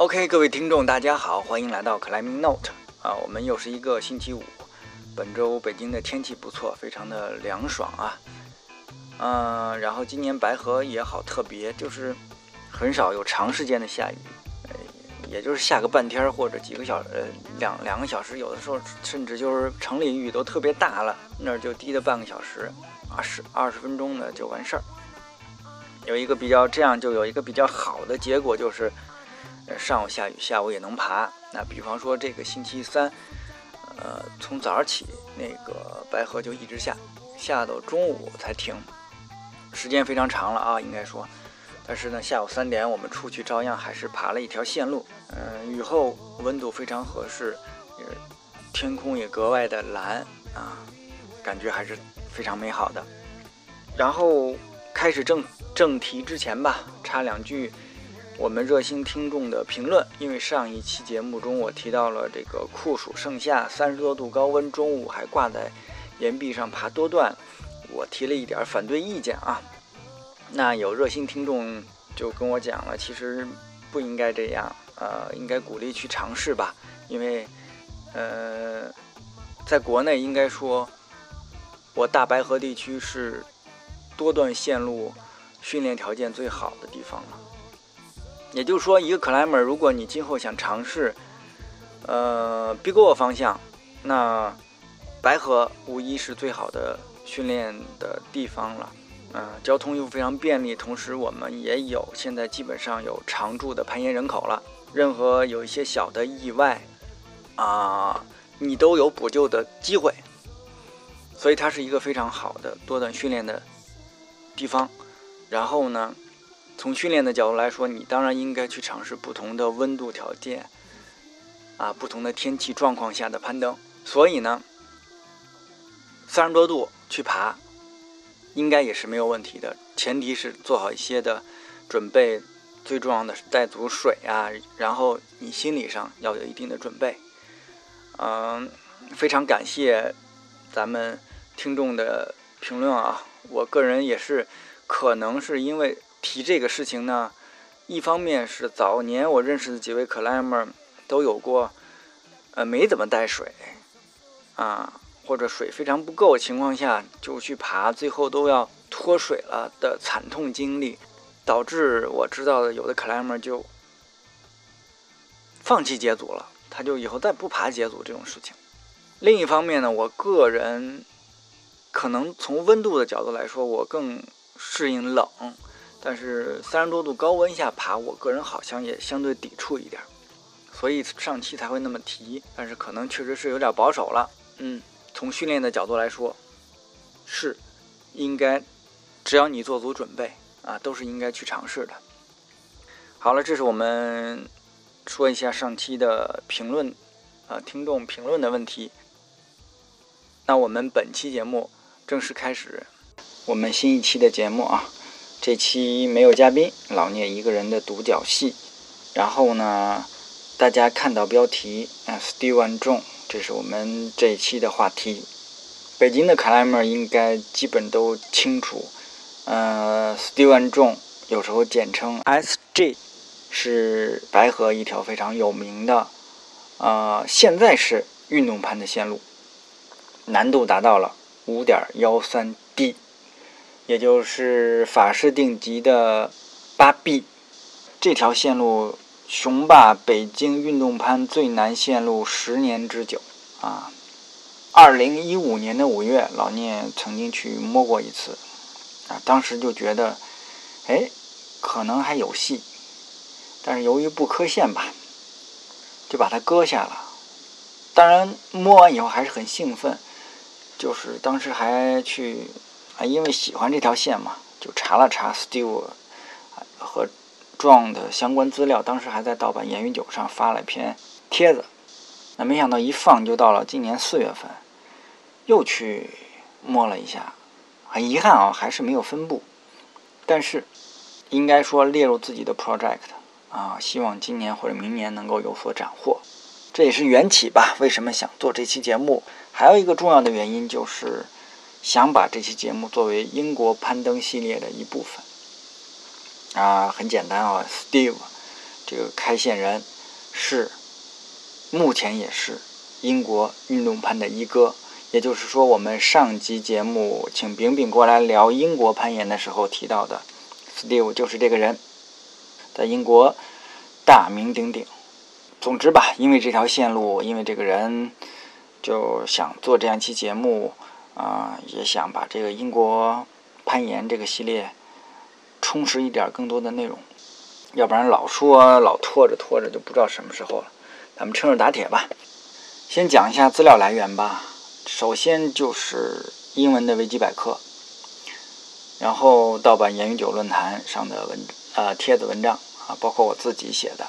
OK，各位听众，大家好，欢迎来到 Climbing Note 啊，我们又是一个星期五。本周北京的天气不错，非常的凉爽啊。嗯，然后今年白河也好特别，就是很少有长时间的下雨，呃，也就是下个半天或者几个小呃两两个小时，有的时候甚至就是城里雨都特别大了，那儿就滴的半个小时，二十二十分钟的就完事儿。有一个比较这样就有一个比较好的结果就是。上午下雨，下午也能爬。那比方说这个星期三，呃，从早上起，那个白河就一直下，下到中午才停，时间非常长了啊，应该说。但是呢，下午三点我们出去，照样还是爬了一条线路。嗯，雨后温度非常合适，也天空也格外的蓝啊，感觉还是非常美好的。然后开始正正题之前吧，插两句。我们热心听众的评论，因为上一期节目中我提到了这个酷暑盛夏，三十多度高温，中午还挂在岩壁上爬多段，我提了一点反对意见啊。那有热心听众就跟我讲了，其实不应该这样，呃，应该鼓励去尝试吧，因为呃，在国内应该说，我大白河地区是多段线路训练条件最好的地方了。也就是说，一个 climber，如果你今后想尝试，呃，big o 方向，那白河无疑是最好的训练的地方了。嗯，交通又非常便利，同时我们也有现在基本上有常住的攀岩人口了。任何有一些小的意外，啊，你都有补救的机会。所以它是一个非常好的多段训练的地方。然后呢？从训练的角度来说，你当然应该去尝试不同的温度条件，啊，不同的天气状况下的攀登。所以呢，三十多度去爬，应该也是没有问题的。前提是做好一些的准备，最重要的是带足水啊，然后你心理上要有一定的准备。嗯，非常感谢咱们听众的评论啊，我个人也是，可能是因为。提这个事情呢，一方面是早年我认识的几位 climber 都有过，呃，没怎么带水，啊，或者水非常不够情况下就去爬，最后都要脱水了的惨痛经历，导致我知道的有的 climber 就放弃节组了，他就以后再不爬节组这种事情。另一方面呢，我个人可能从温度的角度来说，我更适应冷。但是三十多度高温下爬，我个人好像也相对抵触一点，所以上期才会那么提。但是可能确实是有点保守了。嗯，从训练的角度来说，是应该，只要你做足准备啊，都是应该去尝试的。好了，这是我们说一下上期的评论，啊，听众评论的问题。那我们本期节目正式开始，我们新一期的节目啊。这期没有嘉宾，老聂一个人的独角戏。然后呢，大家看到标题，啊，Steven 重，这是我们这一期的话题。北京的卡莱们应该基本都清楚，呃，Steven 重，有时候简称 SG，是白河一条非常有名的，呃，现在是运动攀的线路，难度达到了五点幺三 D。也就是法式定级的八 B 这条线路，雄霸北京运动攀最难线路十年之久啊！二零一五年的五月，老聂曾经去摸过一次啊，当时就觉得，哎，可能还有戏，但是由于不磕线吧，就把它搁下了。当然摸完以后还是很兴奋，就是当时还去。啊，因为喜欢这条线嘛，就查了查 Steve 和 John 的相关资料。当时还在盗版言语九上发了一篇帖子。那没想到一放就到了今年四月份，又去摸了一下，很遗憾啊，还是没有分布。但是应该说列入自己的 project 啊，希望今年或者明年能够有所斩获。这也是缘起吧？为什么想做这期节目？还有一个重要的原因就是。想把这期节目作为英国攀登系列的一部分啊，很简单啊，Steve 这个开线人是目前也是英国运动攀的一哥。也就是说，我们上集节目请饼饼过来聊英国攀岩的时候提到的 Steve 就是这个人，在英国大名鼎鼎。总之吧，因为这条线路，因为这个人，就想做这样一期节目啊，也想把这个英国攀岩这个系列充实一点更多的内容，要不然老说老拖着拖着就不知道什么时候了。咱们趁热打铁吧，先讲一下资料来源吧。首先就是英文的维基百科，然后盗版言语酒论坛上的文呃帖子文章啊，包括我自己写的，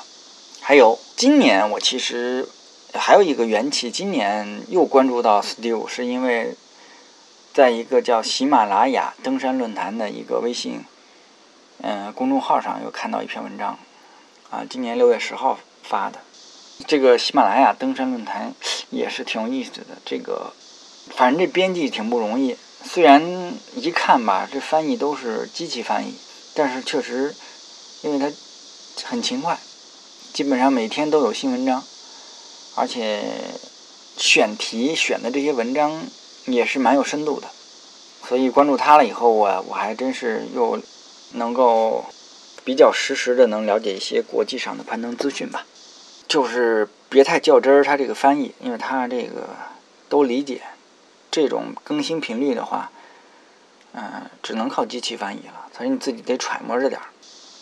还有今年我其实还有一个缘起，今年又关注到 Steve，是因为在一个叫喜马拉雅登山论坛的一个微信嗯公众号上又看到一篇文章啊，今年六月十号发的，这个喜马拉雅登山论坛也是挺有意思的，这个。反正这编辑挺不容易，虽然一看吧，这翻译都是机器翻译，但是确实，因为他很勤快，基本上每天都有新文章，而且选题选的这些文章也是蛮有深度的，所以关注他了以后，我我还真是又能够比较实时的能了解一些国际上的攀登资讯吧，就是别太较真儿，他这个翻译，因为他这个都理解。这种更新频率的话，嗯，只能靠机器翻译了，所以你自己得揣摩着点儿。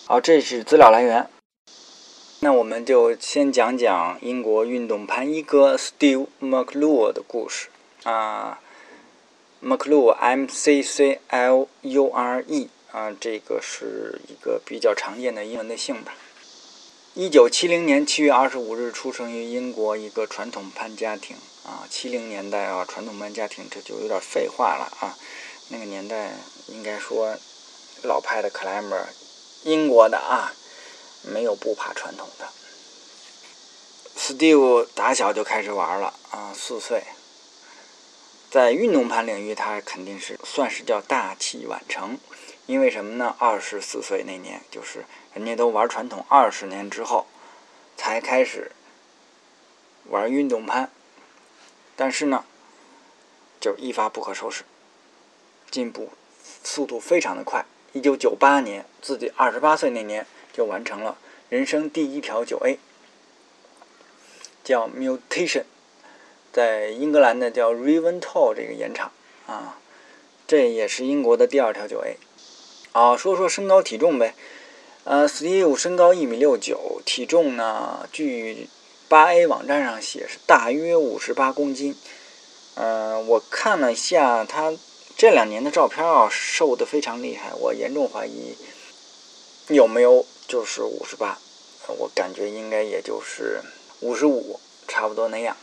好，这是资料来源。那我们就先讲讲英国运动攀一哥 Steve mclure 的故事啊 McClure，啊，这个是一个比较常见的英文的姓吧。一九七零年七月二十五日出生于英国一个传统攀家庭。啊，七零年代啊，传统潘家庭这就有点废话了啊。那个年代应该说老派的 climber，英国的啊，没有不怕传统的。Steve 打小就开始玩了啊，四岁，在运动攀领域他肯定是算是叫大器晚成，因为什么呢？二十四岁那年，就是人家都玩传统二十年之后，才开始玩运动攀。但是呢，就一发不可收拾，进步速度非常的快。一九九八年，自己二十八岁那年就完成了人生第一条九 A，叫 Mutation，在英格兰的叫 Riventol 这个盐场啊，这也是英国的第二条九 A。啊，说说身高体重呗，呃，Steve 身高一米六九，体重呢，据。八 A 网站上写是大约五十八公斤，嗯，我看了一下他这两年的照片啊，瘦的非常厉害，我严重怀疑有没有就是五十八，我感觉应该也就是五十五，差不多那样。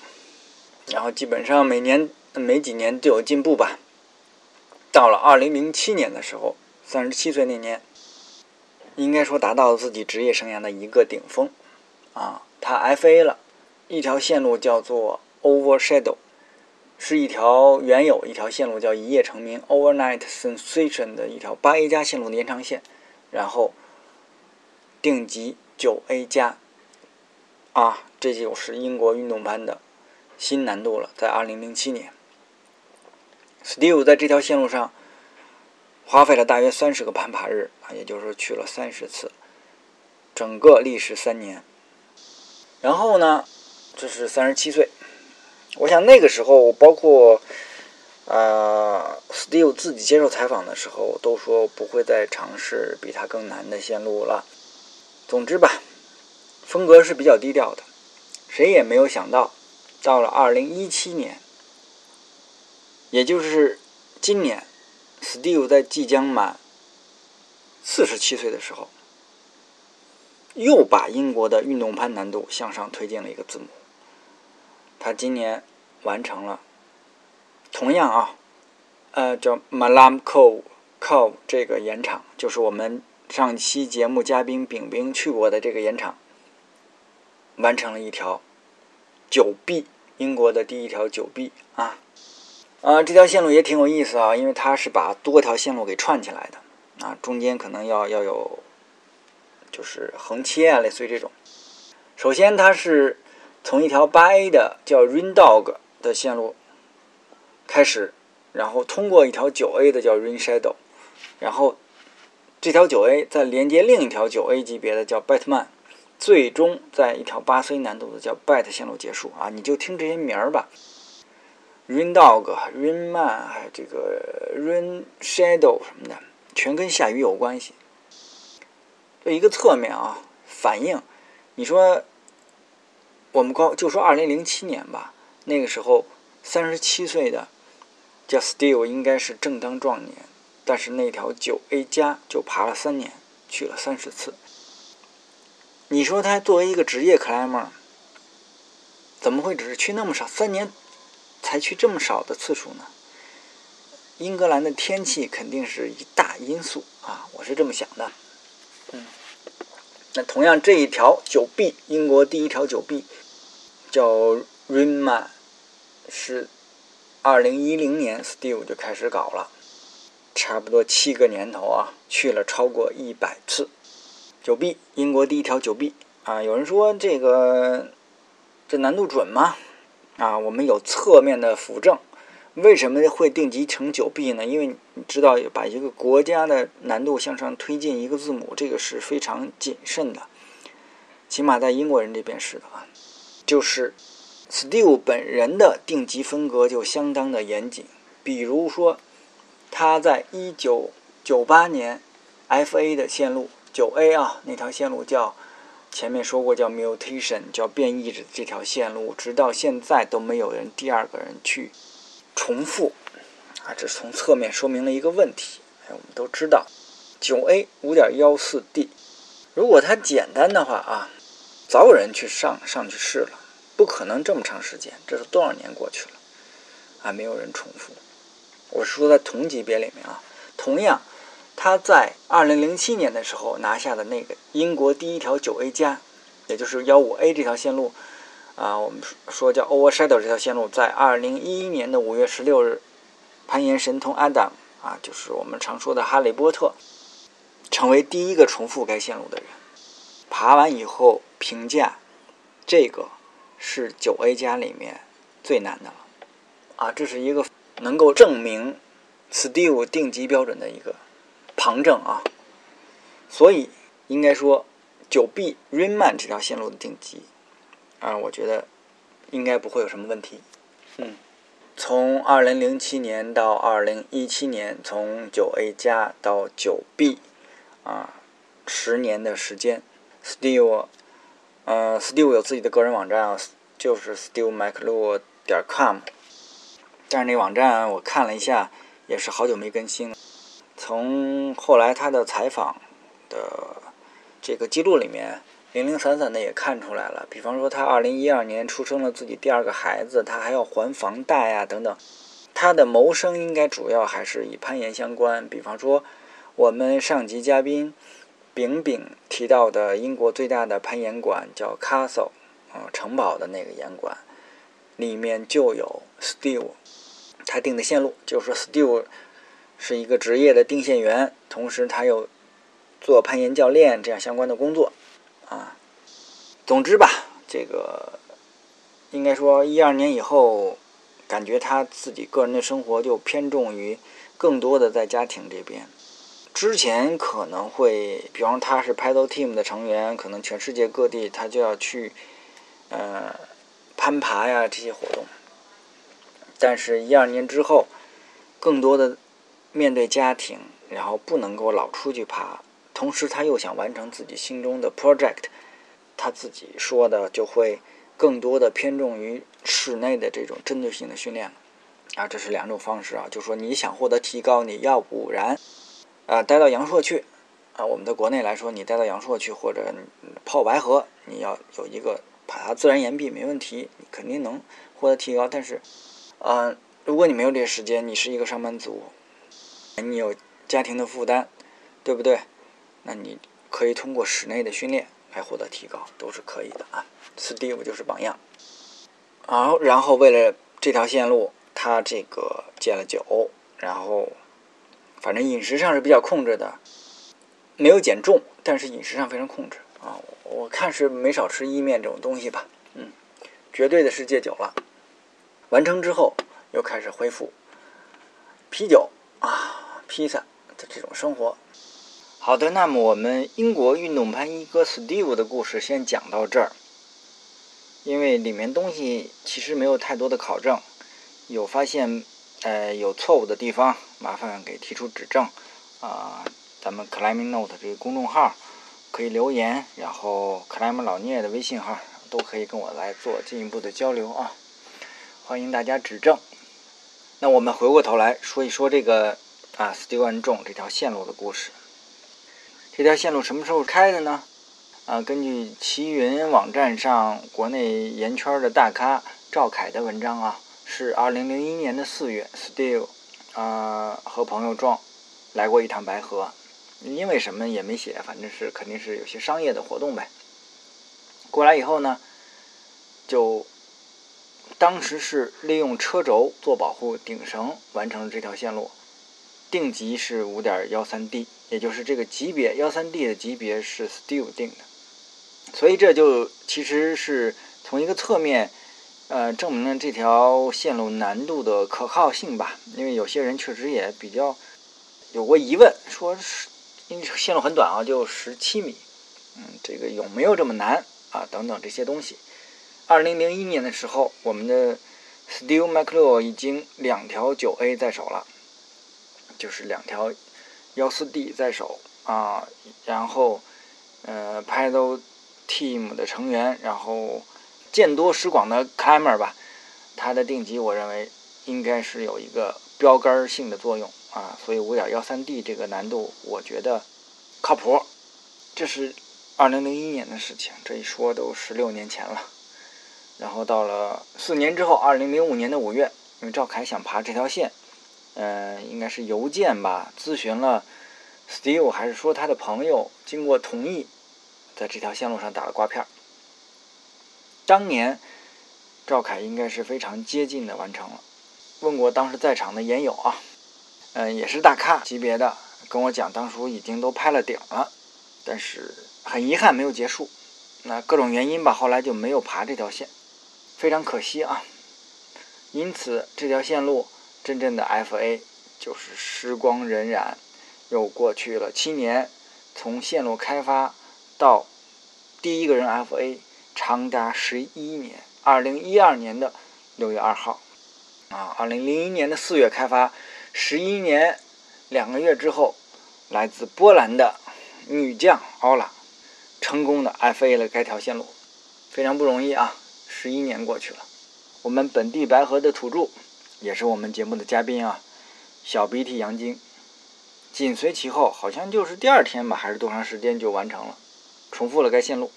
然后基本上每年每几年就有进步吧。到了二零零七年的时候，三十七岁那年，应该说达到了自己职业生涯的一个顶峰，啊。他 FA 了一条线路，叫做 Overshadow，是一条原有一条线路叫一夜成名 Overnight Sensation 的一条八 A 加线路的延长线，然后定级九 A 加，啊，这就是英国运动班的新难度了。在2007年，Steve 在这条线路上花费了大约三十个攀爬日啊，也就是说去了三十次，整个历时三年。然后呢，这是三十七岁。我想那个时候，包括呃，Steve 自己接受采访的时候，都说不会再尝试比他更难的线路了。总之吧，风格是比较低调的。谁也没有想到，到了二零一七年，也就是今年，Steve 在即将满四十七岁的时候。又把英国的运动攀难度向上推进了一个字母。他今年完成了，同样啊，呃，叫 Malam Cove Cove 这个岩场，就是我们上期节目嘉宾饼饼去过的这个岩场，完成了一条九 B，英国的第一条九 B 啊，啊，这条线路也挺有意思啊，因为它是把多条线路给串起来的啊，中间可能要要有。就是横切啊，类似于这种。首先，它是从一条八 A 的叫 Rain Dog 的线路开始，然后通过一条九 A 的叫 Rain Shadow，然后这条九 A 再连接另一条九 A 级别的叫 Batman，最终在一条八 C 难度的叫 Bat 线路结束啊！你就听这些名儿吧，Rain Dog、Rain Man，还有这个 Rain Shadow 什么的，全跟下雨有关系。这一个侧面啊，反映。你说，我们高就说二零零七年吧，那个时候三十七岁的叫 Steve 应该是正当壮年，但是那条九 A 加就爬了三年，去了三十次。你说他作为一个职业 climber，怎么会只是去那么少？三年才去这么少的次数呢？英格兰的天气肯定是一大因素啊，我是这么想的。嗯。那同样，这一条九 B，英国第一条九 B，叫 Rainman，是二零一零年 Steve 就开始搞了，差不多七个年头啊，去了超过一百次。九 B，英国第一条九 B 啊，有人说这个这难度准吗？啊，我们有侧面的辅证。为什么会定级成九 B 呢？因为你知道，把一个国家的难度向上推进一个字母，这个是非常谨慎的。起码在英国人这边是的啊。就是 Steve 本人的定级风格就相当的严谨。比如说，他在一九九八年 FA 的线路九 A 啊，那条线路叫前面说过叫 Mutation，叫变异的这条线路，直到现在都没有人第二个人去。重复啊，这从侧面说明了一个问题。哎，我们都知道，九 A 五点幺四 D，如果它简单的话啊，早有人去上上去试了，不可能这么长时间。这是多少年过去了，还没有人重复。我是说在同级别里面啊，同样，他在二零零七年的时候拿下的那个英国第一条九 A 加，也就是幺五 A 这条线路。啊，我们说叫 Overshadow 这条线路，在二零一一年的五月十六日，攀岩神童 Adam 啊，就是我们常说的哈利波特，成为第一个重复该线路的人。爬完以后评价，这个是九 A 加里面最难的了。啊，这是一个能够证明 Steve 定级标准的一个旁证啊。所以应该说，九 B Rainman 这条线路的定级。啊，我觉得应该不会有什么问题。嗯，从二零零七年到二零一七年，从九 A 加到九 B，啊，十年的时间。Steve，呃，Steve 有自己的个人网站啊，就是 SteveMcLeod 点 com。但是那网站我看了一下，也是好久没更新了。从后来他的采访的这个记录里面。零零散散的也看出来了，比方说他二零一二年出生了自己第二个孩子，他还要还房贷啊等等，他的谋生应该主要还是以攀岩相关。比方说我们上集嘉宾丙丙提到的英国最大的攀岩馆叫 Castle，啊城堡的那个岩馆，里面就有 Steve，他定的线路就是说 Steve 是一个职业的定线员，同时他又做攀岩教练这样相关的工作。啊，总之吧，这个应该说一二年以后，感觉他自己个人的生活就偏重于更多的在家庭这边。之前可能会，比方他是 Paddle Team 的成员，可能全世界各地他就要去呃攀爬呀这些活动。但是，一二年之后，更多的面对家庭，然后不能够老出去爬。同时，他又想完成自己心中的 project，他自己说的就会更多的偏重于室内的这种针对性的训练。啊，这是两种方式啊，就说你想获得提高，你要不然啊待到阳朔去啊，我们的国内来说，你待到阳朔去或者泡白河，你要有一个爬自然岩壁没问题，你肯定能获得提高。但是，啊，如果你没有这个时间，你是一个上班族，你有家庭的负担，对不对？那你可以通过室内的训练来获得提高，都是可以的啊。Steve 就是榜样。好，然后为了这条线路，他这个戒了酒，然后反正饮食上是比较控制的，没有减重，但是饮食上非常控制啊。我看是没少吃意面这种东西吧，嗯，绝对的是戒酒了。完成之后又开始恢复啤酒、披萨的这种生活。好的，那么我们英国运动攀一哥 Steve 的故事先讲到这儿，因为里面东西其实没有太多的考证，有发现呃有错误的地方，麻烦给提出指正啊。咱们 Climbing Note 这个公众号可以留言，然后 Climb 老聂的微信号都可以跟我来做进一步的交流啊，欢迎大家指正。那我们回过头来说一说这个啊 Steve John 这条线路的故事。这条线路什么时候开的呢？啊，根据奇云网站上国内岩圈的大咖赵凯的文章啊，是二零零一年的四月，Steve 啊和朋友壮来过一趟白河，因为什么也没写，反正是肯定是有些商业的活动呗。过来以后呢，就当时是利用车轴做保护顶绳完成了这条线路，定级是五点幺三 D。也就是这个级别幺三 D 的级别是 Steve 定的，所以这就其实是从一个侧面，呃，证明了这条线路难度的可靠性吧。因为有些人确实也比较有过疑问，说是因为线路很短啊，就十七米，嗯，这个有没有这么难啊？等等这些东西。二零零一年的时候，我们的 Steve McClure 已经两条九 A 在手了，就是两条。幺四 D 在手啊，然后呃，Paddle Team 的成员，然后见多识广的 Climber 吧，它的定级我认为应该是有一个标杆性的作用啊，所以五点幺三 D 这个难度我觉得靠谱。这是二零零一年的事情，这一说都十六年前了。然后到了四年之后，二零零五年的五月，因为赵凯想爬这条线。嗯，应该是邮件吧，咨询了 Steve，还是说他的朋友经过同意，在这条线路上打了挂片。当年赵凯应该是非常接近的完成了。问过当时在场的研友啊，嗯，也是大咖级别的，跟我讲当初已经都拍了顶了，但是很遗憾没有结束。那各种原因吧，后来就没有爬这条线，非常可惜啊。因此这条线路。真正的 FA 就是时光荏苒，又过去了七年，从线路开发到第一个人 FA 长达十一年。二零一二年的六月二号，啊，二零零一年的四月开发，十一年两个月之后，来自波兰的女将奥拉成功的 FA 了该条线路，非常不容易啊！十一年过去了，我们本地白河的土著。也是我们节目的嘉宾啊，小鼻涕杨晶，紧随其后，好像就是第二天吧，还是多长时间就完成了，重复了该线路。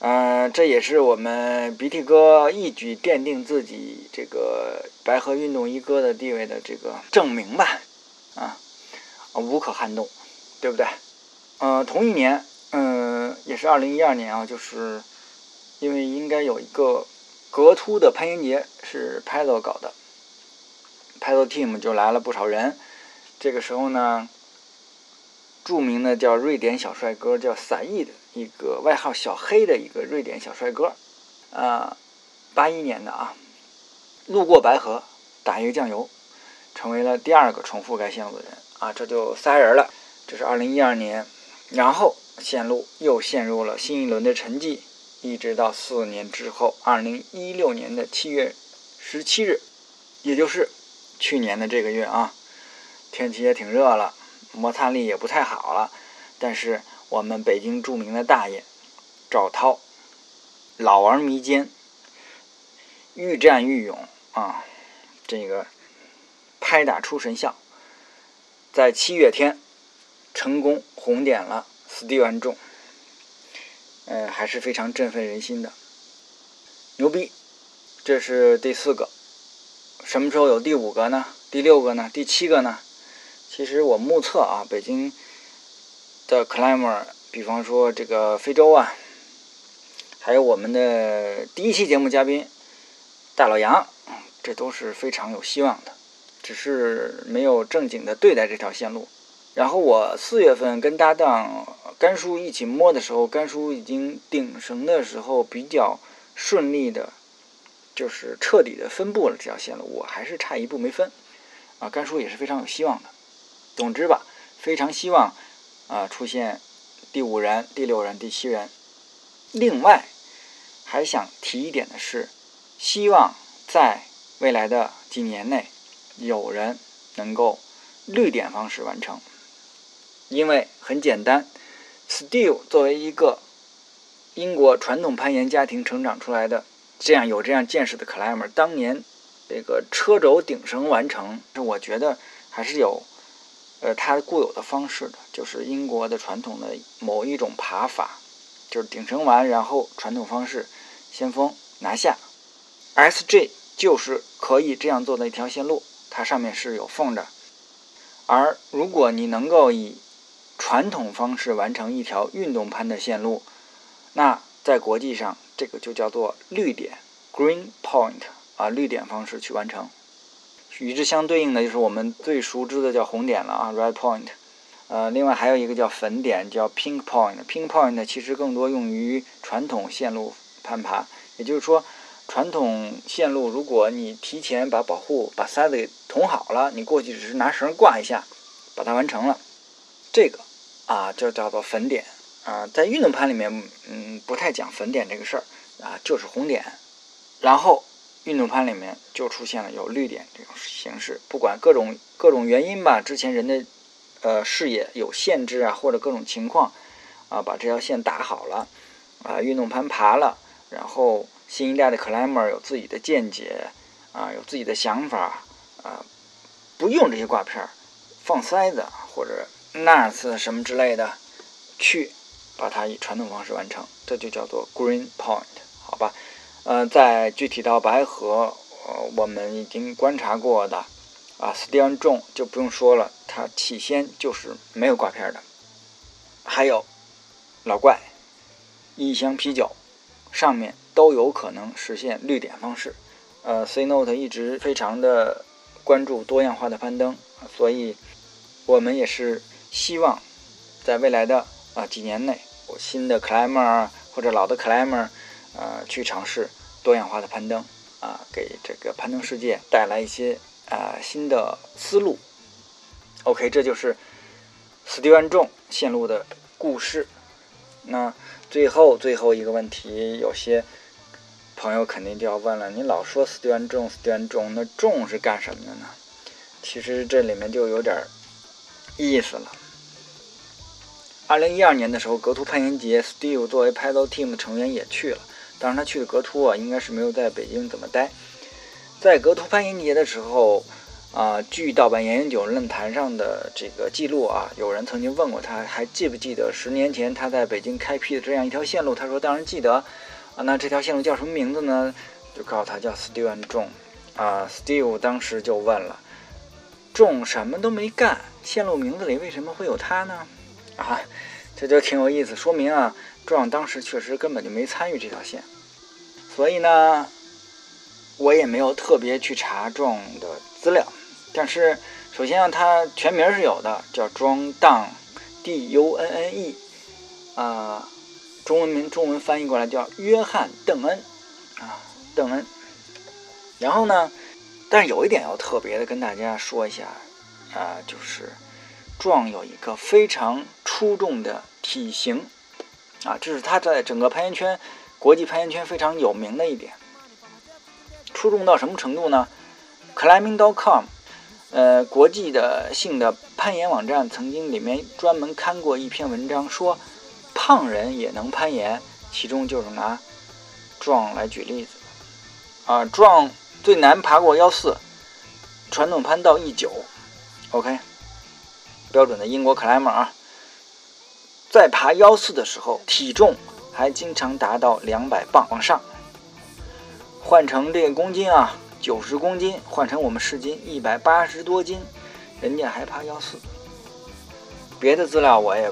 嗯，这也是我们鼻涕哥一举奠定自己这个白河运动一哥的地位的这个证明吧，啊，无可撼动，对不对？嗯，同一年，嗯，也是二零一二年啊，就是因为应该有一个格凸的攀岩节是 Paddle 搞的。Paddle Team 就来了不少人，这个时候呢，著名的叫瑞典小帅哥叫萨义的一个外号小黑的一个瑞典小帅哥，啊，八一年的啊，路过白河打一个酱油，成为了第二个重复该线路的人啊，这就仨人了。这是二零一二年，然后线路又陷入了新一轮的沉寂，一直到四年之后，二零一六年的七月十七日，也就是。去年的这个月啊，天气也挺热了，摩擦力也不太好了。但是我们北京著名的大爷赵涛，老而弥坚，愈战愈勇啊！这个拍打出神效，在七月天成功红点了斯蒂文众，呃，还是非常振奋人心的，牛逼！这是第四个。什么时候有第五个呢？第六个呢？第七个呢？其实我目测啊，北京的 climber，比方说这个非洲啊，还有我们的第一期节目嘉宾大老杨，这都是非常有希望的，只是没有正经的对待这条线路。然后我四月份跟搭档甘叔一起摸的时候，甘叔已经顶绳的时候比较顺利的，就是彻底的分布了这条线路，我还是差一步没分。啊，甘叔也是非常有希望的。总之吧，非常希望啊出现第五人、第六人、第七人。另外，还想提一点的是，希望在未来的几年内，有人能够绿点方式完成。因为很简单，Steve 作为一个英国传统攀岩家庭成长出来的，这样有这样见识的 climber，当年这个车轴顶绳完成，是我觉得还是有呃它固有的方式的，就是英国的传统的某一种爬法，就是顶绳完，然后传统方式先锋拿下，SJ 就是可以这样做的一条线路，它上面是有缝的，而如果你能够以传统方式完成一条运动攀的线路，那在国际上这个就叫做绿点 （green point） 啊，绿点方式去完成。与之相对应的就是我们最熟知的叫红点了啊，red point。呃，另外还有一个叫粉点，叫 pink point。pink point 其实更多用于传统线路攀爬，也就是说，传统线路如果你提前把保护把塞子给捅好了，你过去只是拿绳挂一下，把它完成了。这个啊，就叫做粉点啊，在运动攀里面，嗯，不太讲粉点这个事儿啊，就是红点。然后运动攀里面就出现了有绿点这种形式，不管各种各种原因吧，之前人的呃视野有限制啊，或者各种情况啊，把这条线打好了啊，运动攀爬了，然后新一代的 climber 有自己的见解啊，有自己的想法啊，不用这些挂片儿，放塞子或者。那次什么之类的，去把它以传统方式完成，这就叫做 green point，好吧？呃，在具体到白河，呃，我们已经观察过的啊，Stian 重就不用说了，它起先就是没有挂片的。还有老怪、一箱啤酒，上面都有可能实现绿点方式。呃，C Note 一直非常的关注多样化的攀登，所以我们也是。希望在未来的啊几年内，我新的 climber 或者老的 climber，呃，去尝试多样化的攀登啊，给这个攀登世界带来一些啊新的思路。OK，这就是斯蒂万众线路的故事。那最后最后一个问题，有些朋友肯定就要问了：你老说斯蒂万众，斯蒂万众，那重是干什么的呢？其实这里面就有点意思了。二零一二年的时候，格图攀岩节，Steve 作为 Paddle Team 的成员也去了。当然，他去的格图啊，应该是没有在北京怎么待。在格图攀岩节的时候，啊，据盗版岩九论坛上的这个记录啊，有人曾经问过他，还记不记得十年前他在北京开辟的这样一条线路？他说：“当然记得。”啊，那这条线路叫什么名字呢？就告诉他叫 Steve and John。啊，Steve 当时就问了：“John 什么都没干，线路名字里为什么会有他呢？”啊，这就挺有意思，说明啊，壮当时确实根本就没参与这条线，所以呢，我也没有特别去查壮的资料。但是，首先啊，他全名是有的，叫庄当，D U N N E，啊，中文名中文翻译过来叫约翰邓恩，啊，邓恩。然后呢，但是有一点要特别的跟大家说一下，啊，就是。壮有一个非常出众的体型，啊，这是他在整个攀岩圈、国际攀岩圈非常有名的一点。出众到什么程度呢？Climbing.com，呃，国际的性的攀岩网站曾经里面专门刊过一篇文章，说胖人也能攀岩，其中就是拿壮来举例子。啊，壮最难爬过幺四，传统攀到 E 九，OK。标准的英国 climber 啊，在爬幺四的时候，体重还经常达到两百磅往上。换成这个公斤啊，九十公斤，换成我们市斤一百八十多斤，人家还爬幺四。别的资料我也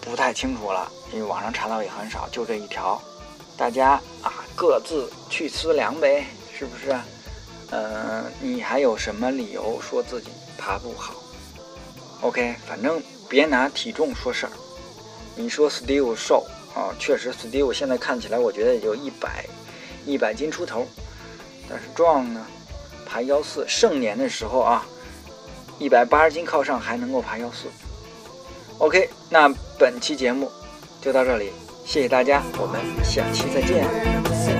不太清楚了，因为网上查到也很少，就这一条。大家啊，各自去思量呗，是不是？嗯，你还有什么理由说自己爬不好？OK，反正别拿体重说事儿。你说 Steve 瘦啊，确实 Steve 现在看起来我觉得也就一百一百斤出头，但是壮呢，爬幺四，盛年的时候啊，一百八十斤靠上还能够爬幺四。OK，那本期节目就到这里，谢谢大家，我们下期再见。